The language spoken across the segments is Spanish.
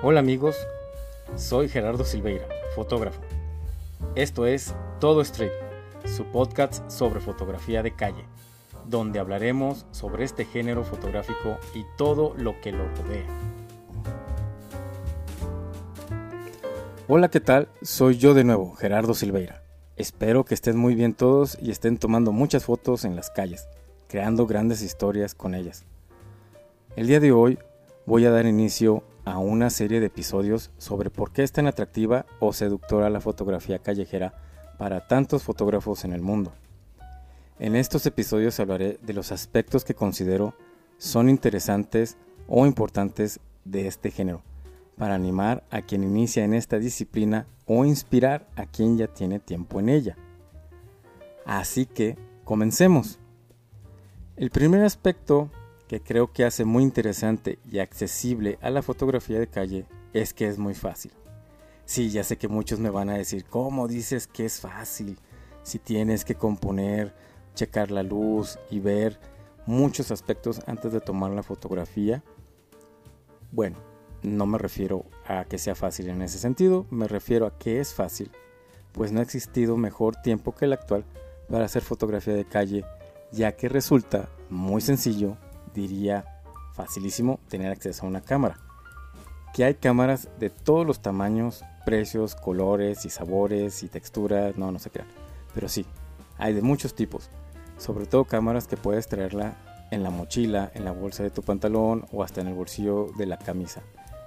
Hola amigos, soy Gerardo Silveira, fotógrafo. Esto es Todo Street, su podcast sobre fotografía de calle, donde hablaremos sobre este género fotográfico y todo lo que lo rodea. Hola, ¿qué tal? Soy yo de nuevo, Gerardo Silveira. Espero que estén muy bien todos y estén tomando muchas fotos en las calles, creando grandes historias con ellas. El día de hoy voy a dar inicio a una serie de episodios sobre por qué es tan atractiva o seductora la fotografía callejera para tantos fotógrafos en el mundo. En estos episodios hablaré de los aspectos que considero son interesantes o importantes de este género, para animar a quien inicia en esta disciplina o inspirar a quien ya tiene tiempo en ella. Así que, comencemos. El primer aspecto que creo que hace muy interesante y accesible a la fotografía de calle es que es muy fácil. Sí, ya sé que muchos me van a decir, ¿cómo dices que es fácil? Si tienes que componer, checar la luz y ver muchos aspectos antes de tomar la fotografía. Bueno, no me refiero a que sea fácil en ese sentido, me refiero a que es fácil, pues no ha existido mejor tiempo que el actual para hacer fotografía de calle, ya que resulta muy sencillo, diría facilísimo tener acceso a una cámara. Que hay cámaras de todos los tamaños, precios, colores y sabores y texturas, no, no sé qué. Pero sí, hay de muchos tipos. Sobre todo cámaras que puedes traerla en la mochila, en la bolsa de tu pantalón o hasta en el bolsillo de la camisa.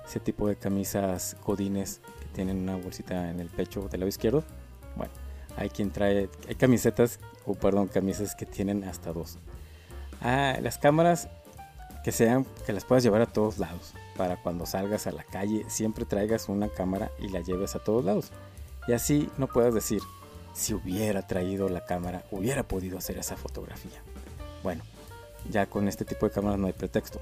Ese tipo de camisas codines que tienen una bolsita en el pecho del lado izquierdo. Bueno, hay quien trae, hay camisetas, o perdón, camisas que tienen hasta dos. Ah, las cámaras que sean que las puedas llevar a todos lados. Para cuando salgas a la calle siempre traigas una cámara y la lleves a todos lados. Y así no puedas decir, si hubiera traído la cámara, hubiera podido hacer esa fotografía. Bueno, ya con este tipo de cámaras no hay pretexto.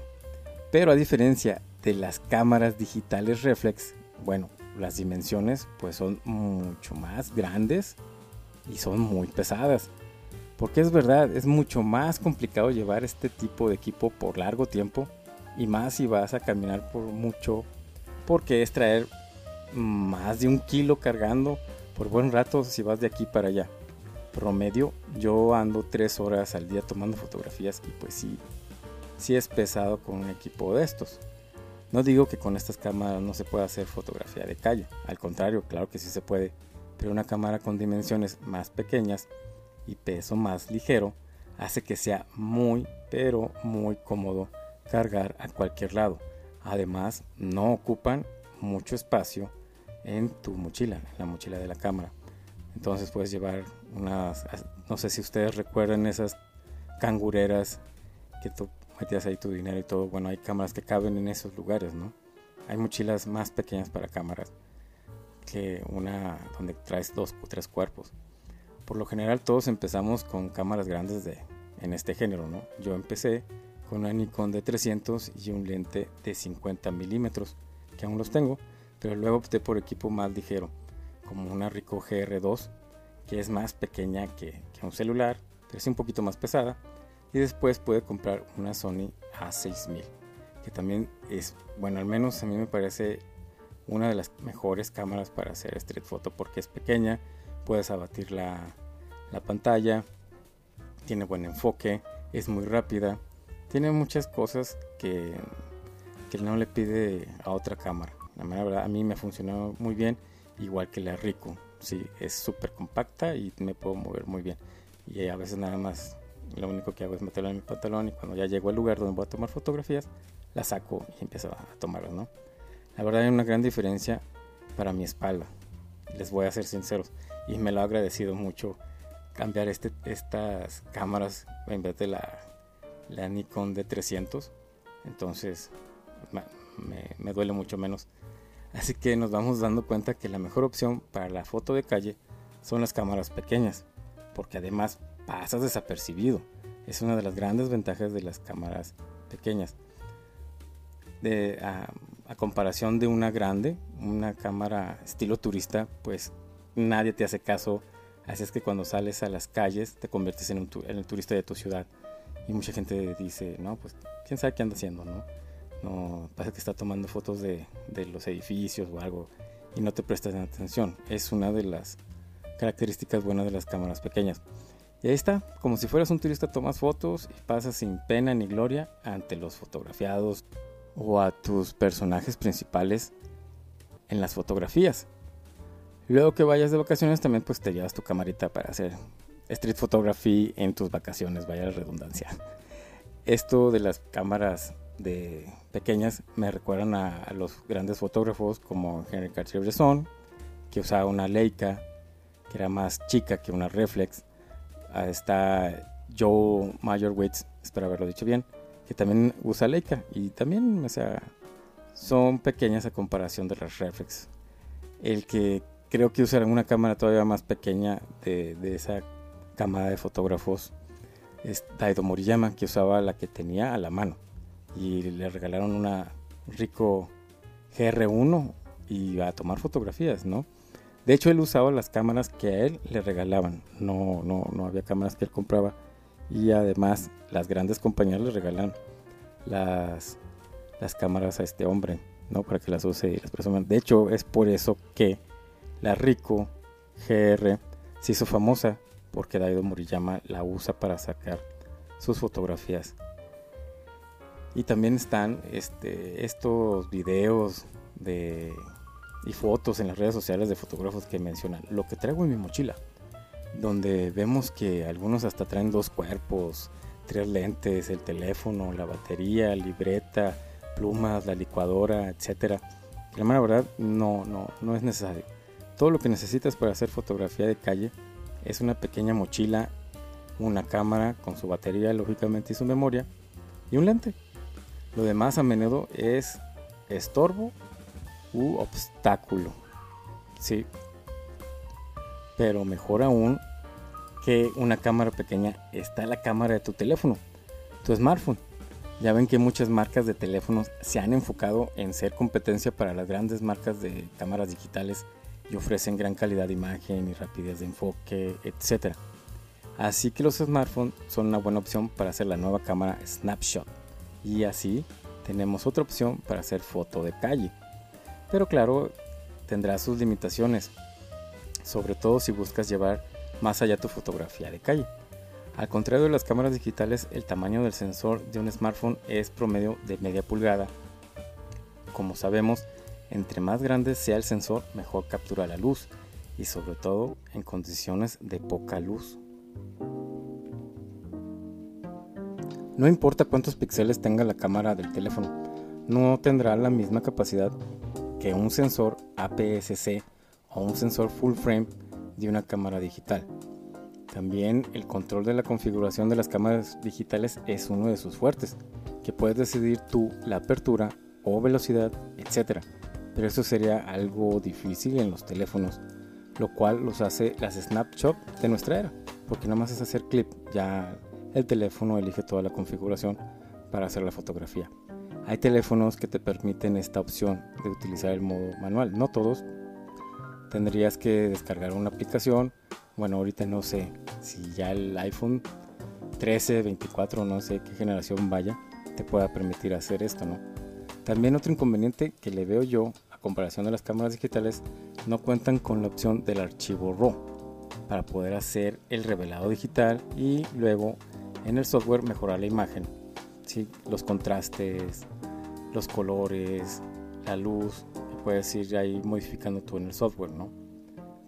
Pero a diferencia de las cámaras digitales reflex, bueno, las dimensiones pues son mucho más grandes y son muy pesadas. Porque es verdad, es mucho más complicado llevar este tipo de equipo por largo tiempo y más si vas a caminar por mucho, porque es traer más de un kilo cargando por buen rato si vas de aquí para allá. Promedio, yo ando tres horas al día tomando fotografías y pues sí, sí es pesado con un equipo de estos. No digo que con estas cámaras no se pueda hacer fotografía de calle, al contrario, claro que sí se puede, pero una cámara con dimensiones más pequeñas y peso más ligero hace que sea muy pero muy cómodo cargar a cualquier lado. Además, no ocupan mucho espacio en tu mochila, en la mochila de la cámara. Entonces puedes llevar unas, no sé si ustedes recuerdan esas cangureras que tú metías ahí tu dinero y todo. Bueno, hay cámaras que caben en esos lugares, ¿no? Hay mochilas más pequeñas para cámaras que una donde traes dos o tres cuerpos por lo general todos empezamos con cámaras grandes de, en este género, ¿no? Yo empecé con una Nikon de 300 y un lente de 50 milímetros, que aún los tengo, pero luego opté por equipo más ligero, como una Ricoh GR2, que es más pequeña que, un celular, pero es un poquito más pesada, y después pude comprar una Sony A6000, que también es, bueno, al menos a mí me parece una de las mejores cámaras para hacer street photo porque es pequeña, puedes abatir la, la pantalla, tiene buen enfoque, es muy rápida, tiene muchas cosas que, que no le pide a otra cámara. La verdad, a mí me funcionó muy bien, igual que la Rico. Sí, es súper compacta y me puedo mover muy bien. Y a veces nada más lo único que hago es meterla en mi pantalón y cuando ya llego al lugar donde voy a tomar fotografías, la saco y empiezo a tomarlas, ¿no? La verdad hay una gran diferencia para mi espalda. Les voy a ser sinceros y me lo ha agradecido mucho cambiar este, estas cámaras en vez de la, la Nikon D300. Entonces me, duele mucho menos. Así que nos vamos dando cuenta que la mejor opción para la foto de calle son las cámaras pequeñas, porque además pasas desapercibido. Es una de las grandes ventajas de las cámaras pequeñas. De, a, a, comparación de una grande, una cámara estilo turista, pues nadie te hace caso Así es que cuando sales a las calles te conviertes en, un el turista de tu ciudad. Y mucha gente dice, no, pues quién sabe qué anda haciendo, ¿no? No pasa que está tomando fotos de, de los edificios o algo y no te prestas atención. Es una de las características buenas de las cámaras pequeñas. Y ahí está, como si fueras un turista, tomas fotos y pasas sin pena ni gloria ante los fotografiados o a tus personajes principales en las fotografías. Luego que vayas de vacaciones también pues te llevas tu camarita para hacer street photography en tus vacaciones, vaya la redundancia. Esto de las cámaras de pequeñas me recuerdan a, los grandes fotógrafos como Henry Cartier-Bresson, que usaba una Leica, que era más chica que una reflex. Está Joe Mayorwitz, espero haberlo dicho bien, que también usa Leica y también, o sea, son pequeñas a comparación de las reflex. El que creo que usarán una cámara todavía más pequeña de, esa cámara de fotógrafos es Daido Moriyama, que usaba la que tenía a la mano. Y le regalaron una rico GR1 y a tomar fotografías, ¿no? De hecho, él usaba las cámaras que a él le regalaban. No, no, no había cámaras que él compraba. Y además, las grandes compañías le regalan las, las cámaras a este hombre, ¿no? Para que las use y las presuman. De hecho, es por eso que la Rico GR se hizo famosa porque Daido Moriyama la usa para sacar sus fotografías. Y también están este, estos videos de, y fotos en las redes sociales de fotógrafos que mencionan lo que traigo en mi mochila, donde vemos que algunos hasta traen dos cuerpos, tres lentes, el teléfono, la batería, libreta, plumas, la licuadora, etcétera. La verdad no, no, no es necesario todo lo que necesitas para hacer fotografía de calle es una pequeña mochila, una cámara con su batería lógicamente y su memoria y un lente. Lo demás a menudo es estorbo u obstáculo. Sí. Pero mejor aún que una cámara pequeña está la cámara de tu teléfono, tu smartphone. Ya ven que muchas marcas de teléfonos se han enfocado en ser competencia para las grandes marcas de cámaras digitales y ofrecen gran calidad de imagen y rapidez de enfoque, etc. Así que los smartphones son una buena opción para hacer la nueva cámara Snapshot. Y así tenemos otra opción para hacer foto de calle. Pero claro, tendrá sus limitaciones, sobre todo si buscas llevar más allá tu fotografía de calle. Al contrario de las cámaras digitales, el tamaño del sensor de un smartphone es promedio de media pulgada. Como sabemos, entre más grande sea el sensor, mejor captura la luz y sobre todo en condiciones de poca luz. No importa cuántos píxeles tenga la cámara del teléfono, no tendrá la misma capacidad que un sensor APS-C o un sensor full frame de una cámara digital. También el control de la configuración de las cámaras digitales es uno de sus fuertes, que puedes decidir tú la apertura o velocidad, etc pero eso sería algo difícil en los teléfonos, lo cual los hace las snapshot de nuestra era, porque nada más es hacer clip, ya el teléfono elige toda la configuración para hacer la fotografía. Hay teléfonos que te permiten esta opción de utilizar el modo manual, no todos. Tendrías que descargar una aplicación. Bueno, ahorita no sé si ya el iPhone 13, 24, no sé qué generación vaya, te pueda permitir hacer esto, ¿no? También otro inconveniente que le veo yo, comparación de las cámaras digitales, no cuentan con la opción del archivo RAW para poder hacer el revelado digital y luego en el software mejorar la imagen. ¿sí? Los contrastes, los colores, la luz, puedes ir ahí modificando tú en el software, ¿no?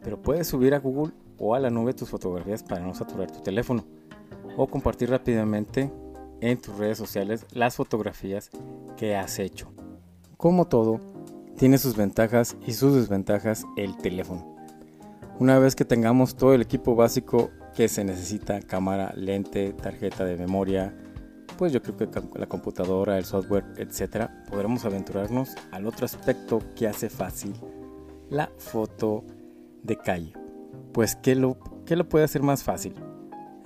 Pero puedes subir a Google o a la nube tus fotografías para no saturar tu teléfono o compartir rápidamente en tus redes sociales las fotografías que has hecho. Como todo, tiene sus ventajas y sus desventajas el teléfono. Una vez que tengamos todo el equipo básico que se necesita, cámara, lente, tarjeta de memoria, pues yo creo que la computadora, el software, etcétera, podremos aventurarnos al otro aspecto que hace fácil la foto de calle. Pues, ¿qué lo, qué lo puede hacer más fácil?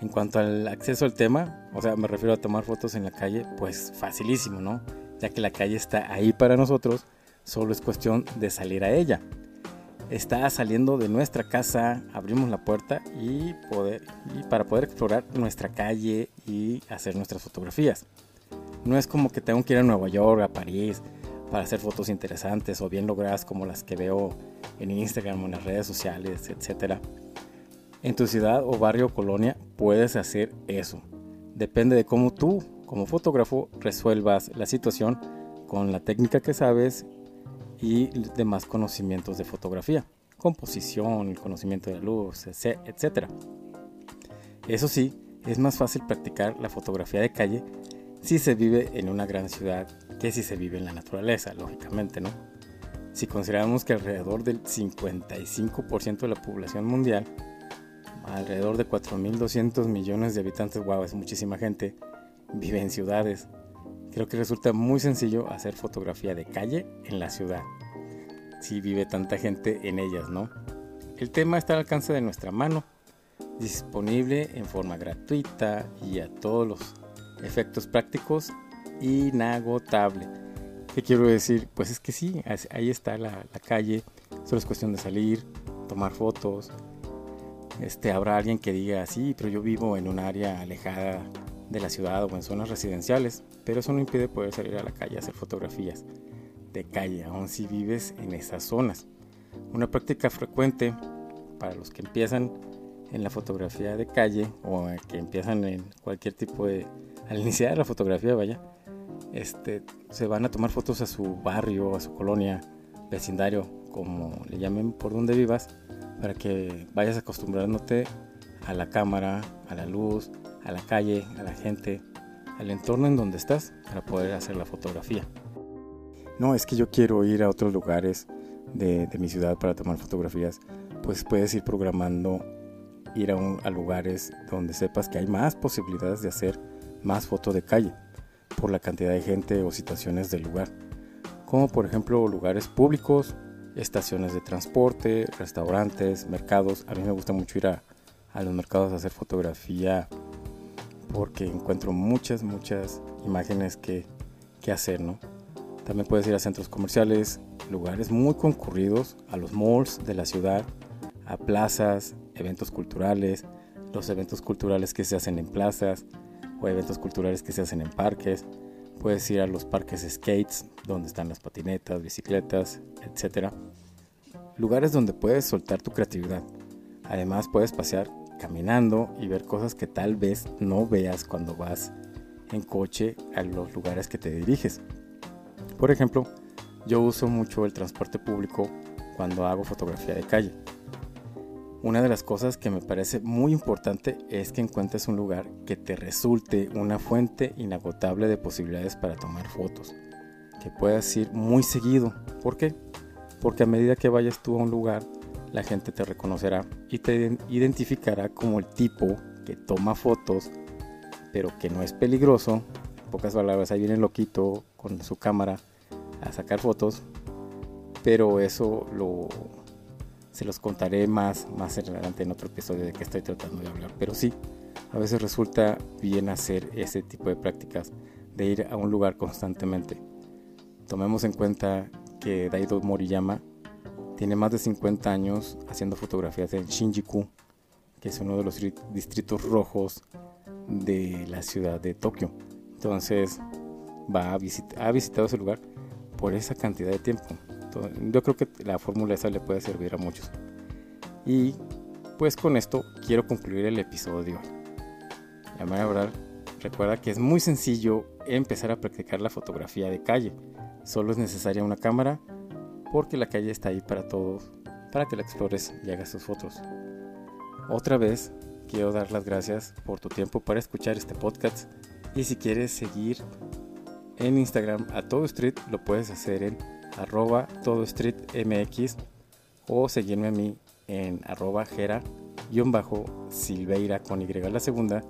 En cuanto al acceso al tema, o sea, me refiero a tomar fotos en la calle, pues facilísimo, ¿no? Ya que la calle está ahí para nosotros, solo es cuestión de salir a ella. Está saliendo de nuestra casa, abrimos la puerta y, poder, y para poder explorar nuestra calle y hacer nuestras fotografías. No es como que tengo que ir a Nueva York, a París, para hacer fotos interesantes o bien logradas como las que veo en Instagram o en las redes sociales, etc. En tu ciudad o barrio o colonia puedes hacer eso. Depende de cómo tú, como fotógrafo, resuelvas la situación con la técnica que sabes y demás conocimientos de fotografía, composición, el conocimiento de la luz, etc. Eso sí, es más fácil practicar la fotografía de calle si se vive en una gran ciudad que si se vive en la naturaleza, lógicamente, ¿no? Si consideramos que alrededor del 55% de la población mundial, alrededor de 4.200 millones de habitantes, wow, es muchísima gente, vive en ciudades. Creo que resulta muy sencillo hacer fotografía de calle en la ciudad, si vive tanta gente en ellas, ¿no? El tema está al alcance de nuestra mano, disponible en forma gratuita y a todos los efectos prácticos inagotable. ¿Qué quiero decir? Pues es que sí, ahí está la, calle, solo es cuestión de salir, tomar fotos. Este, habrá alguien que diga, sí, pero yo vivo en un área alejada de la ciudad o en zonas residenciales, pero eso no impide poder salir a la calle a hacer fotografías de calle, aun si vives en esas zonas. Una práctica frecuente para los que empiezan en la fotografía de calle o que empiezan en cualquier tipo de... al iniciar la fotografía, vaya, este, se van a tomar fotos a su barrio, a su colonia, vecindario, como le llamen por donde vivas, para que vayas acostumbrándote a la cámara, a la luz, a la calle, a la gente, al entorno en donde estás para poder hacer la fotografía. No, es que yo quiero ir a otros lugares de, mi ciudad para tomar fotografías, pues puedes ir programando ir a, a lugares donde sepas que hay más posibilidades de hacer más foto de calle por la cantidad de gente o situaciones del lugar, como por ejemplo lugares públicos, estaciones de transporte, restaurantes, mercados. A mí me gusta mucho ir a, los mercados a hacer fotografía porque encuentro muchas, muchas imágenes que, que hacer, ¿no? También puedes ir a centros comerciales, lugares muy concurridos, a los malls de la ciudad, a plazas, eventos culturales, los eventos culturales que se hacen en plazas, o eventos culturales que se hacen en parques. Puedes ir a los parques skates, donde están las patinetas, bicicletas, etc. Lugares donde puedes soltar tu creatividad. Además puedes pasear caminando y ver cosas que tal vez no veas cuando vas en coche a los lugares que te diriges. Por ejemplo, yo uso mucho el transporte público cuando hago fotografía de calle. Una de las cosas que me parece muy importante es que encuentres un lugar que te resulte una fuente inagotable de posibilidades para tomar fotos, que puedas ir muy seguido. ¿Por qué? Porque a medida que vayas tú a un lugar, la gente te reconocerá y te identificará como el tipo que toma fotos, pero que no es peligroso. En pocas palabras, ahí viene el loquito con su cámara a sacar fotos, pero eso lo se los contaré más, más adelante en otro episodio de que estoy tratando de hablar. Pero sí, a veces resulta bien hacer ese tipo de prácticas, de ir a un lugar constantemente. Tomemos en cuenta que Daido Moriyama tiene más de 50 años haciendo fotografías en Shinjuku, que es uno de los distritos rojos de la ciudad de Tokio. Entonces, va a ha visitado ese lugar por esa cantidad de tiempo. Yo creo que la fórmula esa le puede servir a muchos. Y pues con esto quiero concluir el episodio. La verdad, recuerda que es muy sencillo empezar a practicar la fotografía de calle. Solo es necesaria una cámara porque la calle está ahí para todos, para que la explores y hagas tus fotos. Otra vez quiero dar las gracias por tu tiempo para escuchar este podcast. Y si quieres seguir en Instagram a todo street lo puedes hacer en arroba todo street mx o seguirme a mí en arroba gera bajo silveira con y la segunda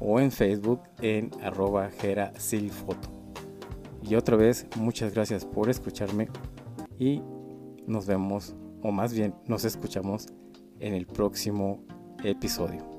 o en facebook en arroba gera silfoto. Y otra vez muchas gracias por escucharme y nos vemos o más bien nos escuchamos en el próximo episodio